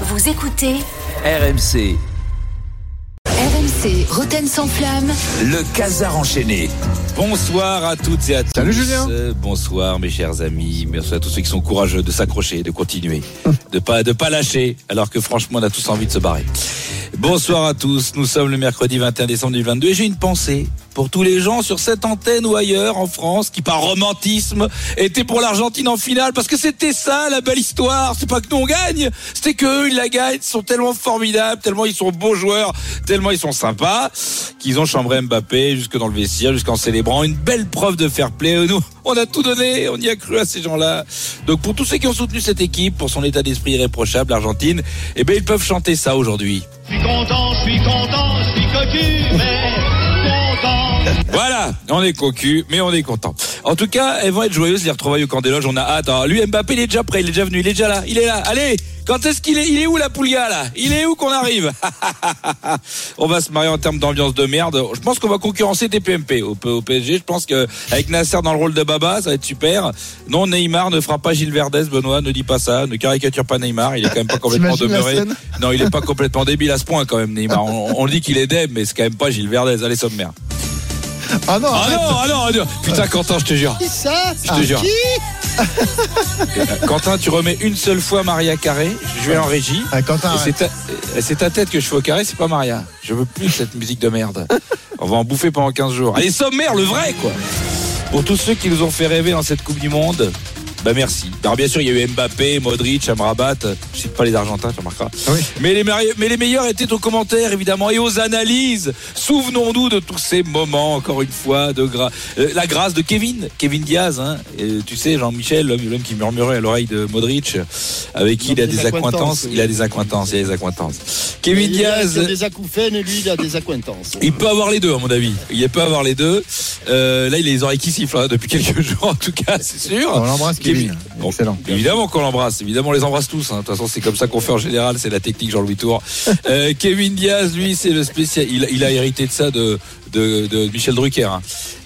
Vous écoutez RMC, RMC Roten sans flamme. le casar enchaîné. Bonsoir à toutes et à tous. Salut, Julien. Bonsoir mes chers amis. Merci à tous ceux qui sont courageux de s'accrocher, de continuer, de pas de pas lâcher, alors que franchement on a tous envie de se barrer. Bonsoir à tous. Nous sommes le mercredi 21 décembre 2022 et j'ai une pensée pour tous les gens sur cette antenne ou ailleurs en France qui par romantisme étaient pour l'Argentine en finale parce que c'était ça la belle histoire. C'est pas que nous on gagne, c'était que eux ils la gagnent. Ils sont tellement formidables, tellement ils sont beaux joueurs, tellement ils sont sympas qu'ils ont chambré Mbappé jusque dans le vestiaire, jusqu'en célébrant une belle preuve de fair play. Nous, on a tout donné, on y a cru à ces gens-là. Donc pour tous ceux qui ont soutenu cette équipe, pour son état d'esprit irréprochable, l'Argentine, eh ben ils peuvent chanter ça aujourd'hui. Je suis content, je suis content, je suis cocu, mais content. Voilà, on est cocu, mais on est content. En tout cas, elles vont être joyeuses les retrouvailles au camp des loges. On a hâte. Alors, lui, Mbappé, il est déjà prêt, il est déjà venu, il est déjà là, il est là. Allez, quand est-ce qu'il est Il est où la Poulia là? Il est où qu'on arrive? On va se marier en termes d'ambiance de merde. Je pense qu'on va concurrencer TPMP au, au PSG. Je pense que avec Nasser dans le rôle de Baba, ça va être super. Non, Neymar ne fera pas Gilles Verdez. Benoît, ne dis pas ça. Ne caricature pas Neymar. Il est quand même pas complètement demeuré. Non, il est pas complètement débile à ce point quand même, Neymar. On, on dit qu'il est deb, mais c'est quand même pas Gilles Verdez. Allez, sommaire. Ah non, Ah non, ah non, ah non. Putain, Quentin, je te jure. Qui ça Je te jure. Qui Quentin, tu remets une seule fois Maria carré. Je vais en régie. Ah, Quentin, c'est ta, c'est ta tête que je fais au carré, c'est pas Maria. Je veux plus cette musique de merde. On va en bouffer pendant 15 jours. Allez, sommaire, le vrai, quoi. Pour tous ceux qui nous ont fait rêver dans cette Coupe du Monde, bah merci. Alors bien sûr, il y a eu Mbappé, Modric, Amrabat. Je cite pas les Argentins, tu remarqueras. Ah oui. Mais les, mari- mais les meilleurs étaient aux commentaires, évidemment, et aux analyses. Souvenons-nous de tous ces moments, encore une fois, de gra- euh, la grâce de Kevin, Kevin Diaz. Hein. Et tu sais, Jean-Michel, l'homme qui murmurait à l'oreille de Modric, avec qui il a des des acquaintances. Il a des acquaintances, il a des acquaintances. Kevin Il a Diaz. des acouphènes, lui, il a des acquaintances. Il peut avoir les deux, à mon avis. Il peut avoir les deux. Euh, là, il a les oreilles qui sifflent hein, depuis quelques jours, en tout cas, c'est sûr. On l'embrasse, Kevin. Excellent. Évidemment qu'on l'embrasse. Évidemment, on les embrasse tous. hein. De toute façon, c'est comme ça qu'on fait en général. C'est la technique Jean-Louis Tour. Euh, Kevin Diaz, lui, c'est le spécial. Il, il a hérité de ça de, de, de Michel Drucker. hein.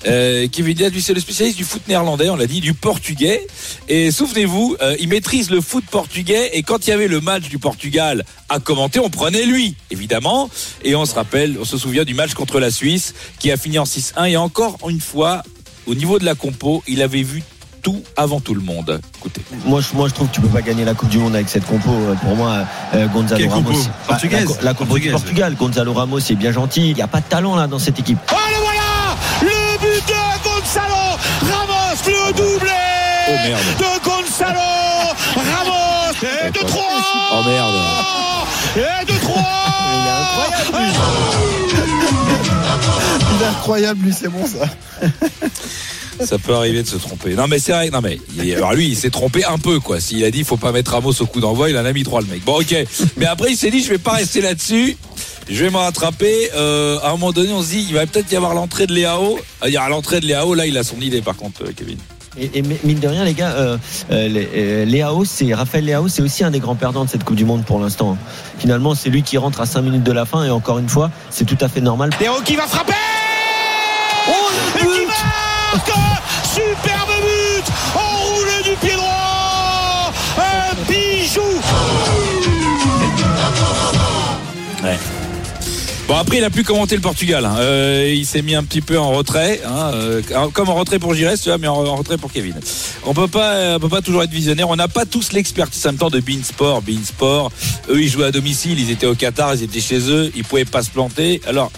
Euh, Kevin Diaz, lui, c'est le spécialiste du foot néerlandais. On l'a dit, du portugais. Et souvenez-vous, euh, il maîtrise le foot portugais. Et quand il y avait le match du Portugal à commenter, on prenait lui, évidemment. Et on se rappelle, on se souvient du match contre la Suisse qui a fini en 6-1. Et encore une fois, au niveau de la compo, il avait vu tout avant tout le monde. Écoutez. Moi je, moi, je trouve que tu peux pas gagner la Coupe du Monde avec cette compo. Euh, Pour moi, euh, Gonzalo Quelle compo Ramos. Portugaise la, la compo du Portugaise. Portugal. Gonzalo Ramos, c'est bien gentil. Il n'y a pas de talent là dans cette équipe. Oh le voilà Le but de Gonzalo Ramos, le doublé Oh, merde. de Gonzalo Ramos et de 3 Oh merde. Et de 3 Il est incroyable, lui, c'est bon ça. Ça peut arriver de se tromper. Non mais c'est vrai. Non mais il- alors lui il s'est trompé un peu quoi. S'il a dit faut pas mettre Ramos au coup d'envoi, il en a mis trois le mec. Bon ok. Mais après il s'est dit je vais pas rester là-dessus. Je vais me rattraper. Euh, à un moment donné on se dit il va peut-être y avoir l'entrée de Léao. Il y a l'entrée de Léao là il a son idée par contre euh, Kevin. Et, et mine de rien, les gars, euh, Léao, c'est Raphaël Léao, c'est aussi un des grands perdants de cette Coupe du Monde pour l'instant. Finalement, c'est lui qui rentre à 5 minutes de la fin et encore une fois, c'est tout à fait normal. Léo qui va frapper qui Superbe but Enroulé du pied droit Un bijou Bon après il a pu commenter le Portugal. hein. Euh, il s'est mis un petit peu en retrait, hein, euh, comme en retrait pour Gires, mais en, retrait pour Kevin. On peut pas, euh, peut pas toujours être visionnaire. On n'a pas tous l'expertise en même temps de Bein Sport. Bein Sport, eux ils jouaient à domicile, ils étaient au Qatar, ils étaient chez eux, ils pouvaient pas se planter. Alors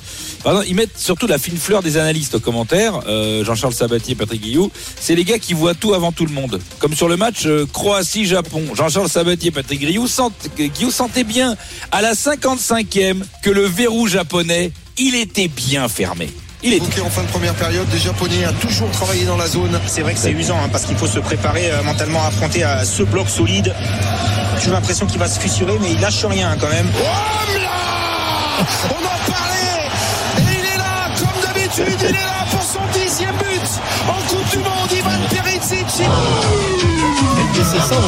Pardon, ils mettent surtout la fine fleur des analystes aux commentaires. Euh, Jean-Charles Sabatier, Patrick Guillou. C'est les gars qui voient tout avant tout le monde. Comme sur le match euh, Croatie-Japon. Jean-Charles Sabatier, Patrick Guillou, sent, Guillou sentait bien à la 55e que le verrou japonais, il était bien fermé. Il était. Ok, en fin de première période, les Japonais ont toujours travaillé dans la zone. C'est vrai que c'est usant hein, parce qu'il faut se préparer euh, mentalement à affronter à ce bloc solide. J'ai l'impression qu'il va se fissurer, mais il lâche rien quand même. Oh là On en parlait il est là pour son dixième but en Coupe du Monde, Ivan Perisic c'est ça,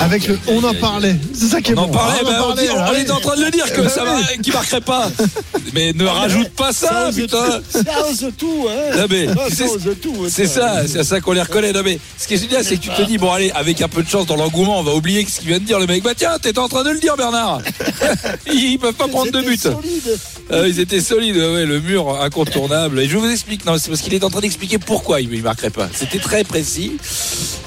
on Avec le on en parlait. C'est ça qui est On en parlait, Ah, ben, on, dit- là, on oui. était en train de le dire que Bah ça oui. va, qu'il marquerait pas. Mais ne rajoute pas ça, putain. tout. Ça ose tout, hein. Ah, tout. hein, C'est ça, c'est à ça qu'on les reconnaît. Non, mais ce qui est génial, c'est que tu te dis, bon, allez, avec un peu de chance dans l'engouement, on va oublier ce qu'il vient de dire, le mec. Bah, tiens, t'étais en train de le dire, Bernard. Ils peuvent pas prendre de but. solide. Euh, ils étaient solides, ouais, le mur incontournable. Et je vous explique, non, c'est parce qu'il est en train d'expliquer pourquoi il ne marquerait pas. C'était très précis.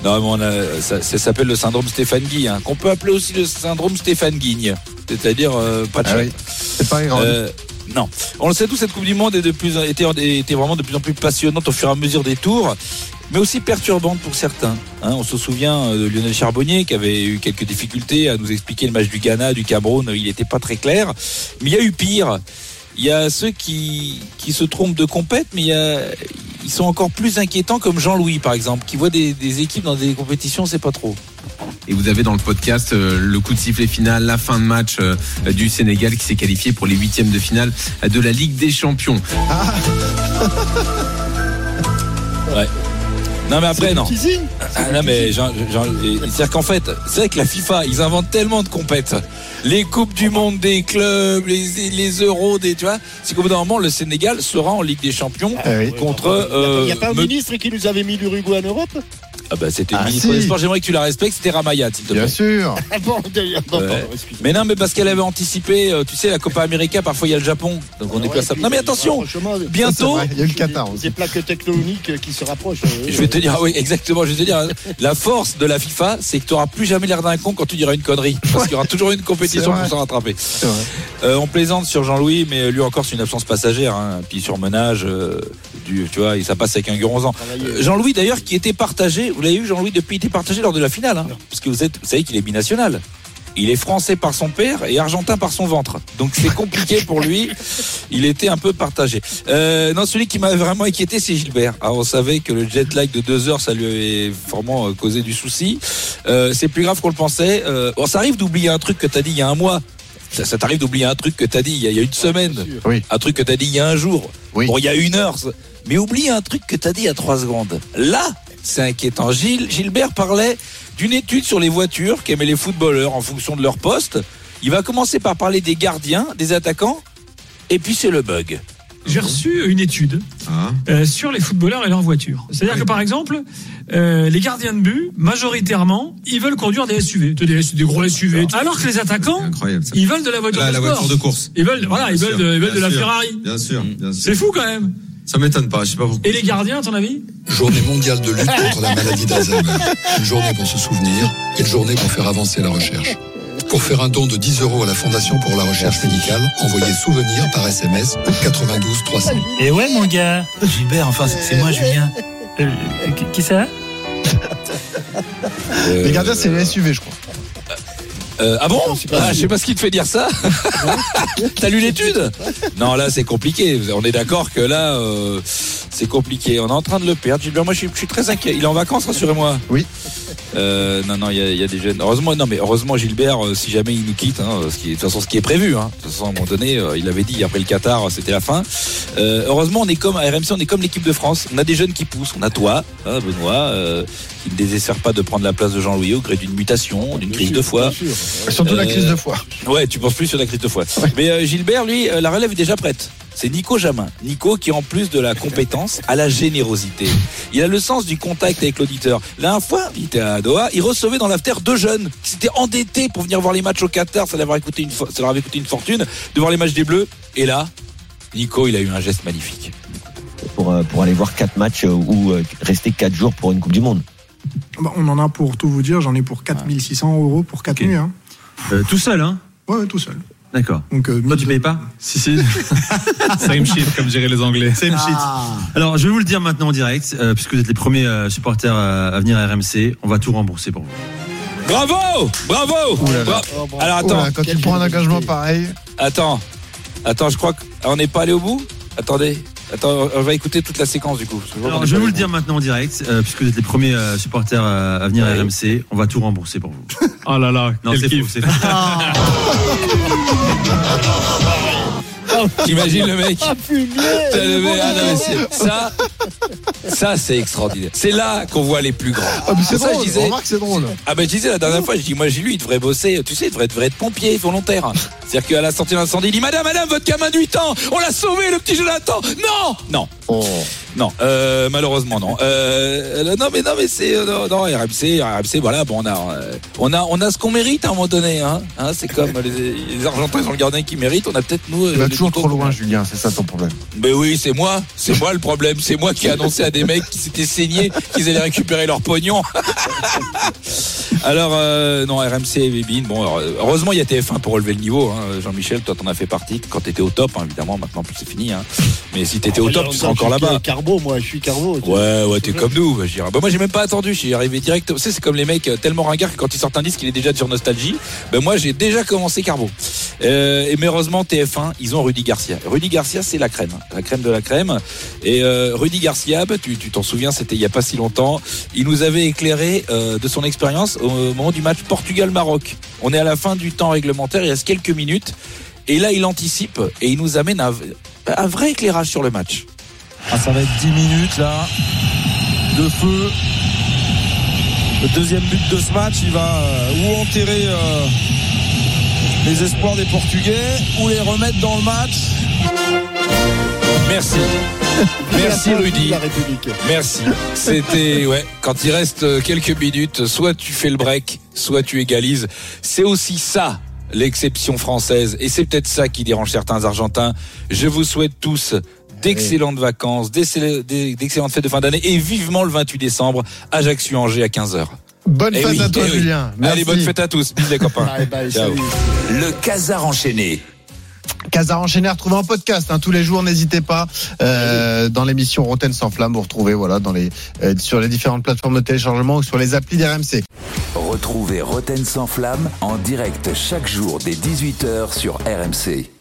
Non, mais on a, ça, ça s'appelle le syndrome Stéphane Guy, hein, qu'on peut appeler aussi le syndrome Stéphane Guigne. C'est-à-dire, euh, pas de Ah oui. C'est pas grave. Euh, non, on le sait tous, cette Coupe du Monde est de plus, était, était vraiment de plus en plus passionnante au fur et à mesure des tours, mais aussi perturbante pour certains. Hein, on se souvient de Lionel Charbonnier qui avait eu quelques difficultés à nous expliquer le match du Ghana, du Cameroun, il n'était pas très clair. Mais il y a eu pire. Il y a ceux qui, qui se trompent de compète, mais il y a, ils sont encore plus inquiétants, comme Jean-Louis par exemple, qui voit des, des équipes dans des compétitions, c'est pas trop. Et vous avez dans le podcast euh, le coup de sifflet final, la fin de match euh, du Sénégal qui s'est qualifié pour les huitièmes de finale de la Ligue des Champions. Non mais après non. Teasing. Ah, non mais c'est-à-dire qu'en fait, c'est vrai que la FIFA, ils inventent tellement de compètes. Les coupes du monde des clubs, les, les euros, des tu vois, c'est qu'au bout d'un moment, le Sénégal sera en Ligue des Champions Ah oui. contre. Il n'y a pas un euh, me- ministre qui nous avait mis l'Uruguay en Europe? Ah bah c'était Ah, le ministre si. des Sports. J'aimerais que tu la respectes. C'était Ramayat, s'il te Bien plaît. sûr. Ah bon, bon, Ouais. Mais non, mais parce qu'elle avait anticipé. euh, Tu sais, la Copa América, parfois il y a le Japon, donc on est Ouais, plus à et ça. Non mais attention, bientôt. Il y a eu le Qatar aussi. Des plaques tectoniques qui se rapprochent. Je vais te dire, ah oui, exactement. Je vais te dire, la force de la FIFA, c'est que tu n'auras plus jamais l'air d'un con quand tu diras une connerie. Parce qu'il y aura toujours une compétition pour s'en rattraper. Euh, on plaisante sur Jean-Louis, mais lui encore, c'est une absence passagère. Hein. Puis sur Menage, euh, du, tu vois, et ça passe avec un Guronzan. Euh, Jean-Louis, d'ailleurs, qui était partagé, vous l'avez eu, Jean-Louis, depuis, il était partagé lors de la finale. Hein, parce que vous, êtes, vous savez qu'il est binational. Il est français par son père et argentin par son ventre. Donc c'est compliqué pour lui. Il était un peu partagé. Euh, non, celui qui m'avait vraiment inquiété, c'est Gilbert. Alors, on savait que le jet lag de deux heures, ça lui avait vraiment euh, causé du souci. Euh, c'est plus grave qu'on le pensait. Euh, bon, ça arrive d'oublier un truc que t'as dit il y a un mois. Ça, ça t'arrive d'oublier un truc que t'as dit il y, a, il y a une semaine. Oui. Un truc que t'as dit il y a un jour. Oui. Bon, il y a une heure. Mais oublie un truc que t'as dit il y a trois secondes. Là, c'est inquiétant. Gilles, Gilbert parlait d'une étude sur les voitures qu'aimaient les footballeurs en fonction de leur poste. Il va commencer par parler des gardiens, des attaquants, et puis c'est le bug. J'ai reçu une étude Ah. euh, sur les footballeurs et leurs voitures. C'est-à-dire que par exemple, euh, les gardiens de but, majoritairement, ils veulent conduire des SUV, des, des- gros SUV. Alors que les attaquants, ils veulent de la voiture de la sport. voiture de course. Ils veulent, voilà, ils veulent, sûr, de, ils veulent de bien la sûr. Ferrari. Bien sûr, bien sûr. C'est fou quand même. Ça m'étonne pas, je sais pas pourquoi. Et les gardiens, à ton avis Journée mondiale de lutte contre la maladie d'Alzheimer. Une journée pour se souvenir, une journée pour faire avancer la recherche. Pour faire un don de 10 euros à la Fondation pour la recherche médicale, envoyez souvenir par SMS au 92 300. Et ouais, mon gars. Gilbert, enfin, c'est moi, Julien. Euh, qui- qui ça? Euh, Les gardiens, c'est les SUV, je crois. Euh, ah bon ah. Je sais pas ce qui te fait dire ça. T'as lu l'étude Non, là c'est compliqué. On est d'accord que là euh, c'est compliqué. On est en train de le perdre. Moi je suis, je suis très inquiet. Il est en vacances, rassurez-moi. Oui. Euh, non, non, il y, a- il y a des jeunes. Heureusement, non, mais heureusement Gilbert, euh, si jamais il nous quitte, hein, ce qui est, de toute façon ce qui est prévu. Hein, de toute façon, à un moment donné, euh, il avait dit après le Qatar, c'était la fin. Euh, heureusement, on est comme à RMC, on est comme l'équipe de France. On a des jeunes qui poussent. On a toi, hein, Benoît, euh, qui ne désespère pas de prendre la place de Jean-Louis au gré d'une mutation, d'une crise de foi. Bien sûr. Surtout la crise de foi. Ouais, tu penses plus sur la crise de foi. Mais euh, Gilbert, lui, euh, la relève est déjà prête. C'est Nico Jamin. Nico qui, en plus de la compétence, a la générosité. Il a le sens du contact avec l'auditeur. La dernière fois, il était à Doha, il recevait dans l'after deux jeunes qui s'étaient endettés pour venir voir les matchs au Qatar. Ça leur avait coûté une, ça leur avait coûté une fortune de voir les matchs des Bleus. Et là, Nico, il a eu un geste magnifique. pour, euh, pour aller voir quatre matchs euh, ou euh, rester quatre jours pour une Coupe du Monde. Bah, on en a pour tout vous dire, j'en ai pour 4600 euros pour 4 Ok. nuits. Hein. Euh, tout seul, hein Ouais, ouais, tout seul. D'accord. Donc, euh, Toi, tu payes pas? Si, si. Same shit, comme diraient les Anglais. Same shit. Alors, je vais vous le dire maintenant en direct, euh, puisque vous êtes les premiers euh, supporters euh, à venir à RMC. On va tout rembourser pour vous. Bravo Bravo Ouh là là. Bra- Oh, bon. Alors attends, Oula, quand tu prends un engagement pareil, attends, attends, je crois qu'on n'est pas allé au bout? Attendez, attends, on va écouter toute la séquence du coup. qu'on Alors, je vais vous le dire maintenant en direct, euh, puisque vous êtes les premiers euh, supporters euh, à venir à Ouais. RMC. On va tout rembourser pour vous. Oh là là, Non, c'est faux, c'est. T'imagines le mec Ah, fumier T'as le mec- ah non, mais c'est- ça, ça c'est extraordinaire. C'est là qu'on voit les plus grands. Ah, mais c'est drôle, je disais. remarque, c'est drôle. Ah ben je disais la dernière fois, je dis moi j'ai lu, il devrait bosser, tu sais, il devrait, devrait être pompier volontaire. C'est-à-dire qu'à la sortie d'incendie, il dit Madame, Madame, votre gamin de 8 ans, on l'a sauvé, le petit Jonathan. Non, non, Oh. non, euh, malheureusement non. Euh, non mais non mais c'est euh, non, non, RMC, RMC, voilà, bon on a, on a, on a ce qu'on mérite à un moment donné, hein. Hein, c'est comme les, les Argentins ils ont le gardien qui mérite, on a peut-être nous. Tu vas toujours trop loin, Julien, c'est ça ton problème. mais oui, c'est moi. C'est moi le problème. C'est moi qui ai annoncé à des mecs qui s'étaient saignés qu'ils allaient récupérer leur pognon. alors, euh, non, RMC et Bébine. Bon, alors, heureusement, il y a TF1 pour relever le niveau. hein. Jean-Michel, toi, t'en as fait partie quand t'étais au top, hein, évidemment. Maintenant, plus c'est fini. hein. Mais si t'étais au top, tu serais encore là-bas. Carbo, moi, je suis Carbo. Ouais, ouais, t'es comme nous. bah, je. Bah, moi, j'ai même pas attendu. J'y arrivé direct. Tu sais, c'est comme les mecs euh, tellement ringards que quand ils sortent un disque, il est déjà sur Nostalgie. Ben, moi, j'ai déjà commencé Carbo. Euh, et mais heureusement, TF1, ils ont Rudy Garcia. Rudy Garcia, c'est la crème. La crème de la crème. Et euh, Rudy Garcia, bah, tu tu t'en souviens, c'était il y a pas si longtemps. Il nous avait éclairé euh, de son expérience au moment du match Portugal-Maroc. On est à la fin du temps réglementaire, il reste quelques minutes. Et là, il anticipe et il nous amène un, un vrai éclairage sur le match. Ah, ça va être 10 minutes là de feu. Le deuxième but de ce match, il va euh, ou enterrer euh, les espoirs des Portugais ou les remettre dans le match. Merci. Merci Rudy. Merci. C'était ouais. Quand il reste euh, quelques minutes, soit tu fais le break, soit tu égalises. C'est aussi ça l'exception française, et c'est peut-être ça qui dérange certains Argentins. Je vous souhaite tous d'excellentes vacances, d'excell- d'excellentes fêtes de fin d'année, et vivement le 28 décembre, Ajaccio-Angers à 15h. Bonne Eh fête oui, à toi, eh oui. Julien. Allez, Merci. bonne fête à tous. Bisous les copains. Bye bye, Ciao. salut. Le Casar enchaîné. Casar enchaîné à retrouver en podcast hein, tous les jours. N'hésitez pas euh, dans l'émission Roten sans flamme. Vous retrouvez voilà euh, sur les différentes plateformes de téléchargement ou sur les applis d'RMC. Retrouvez Roten sans flamme en direct chaque jour dès 18h sur RMC.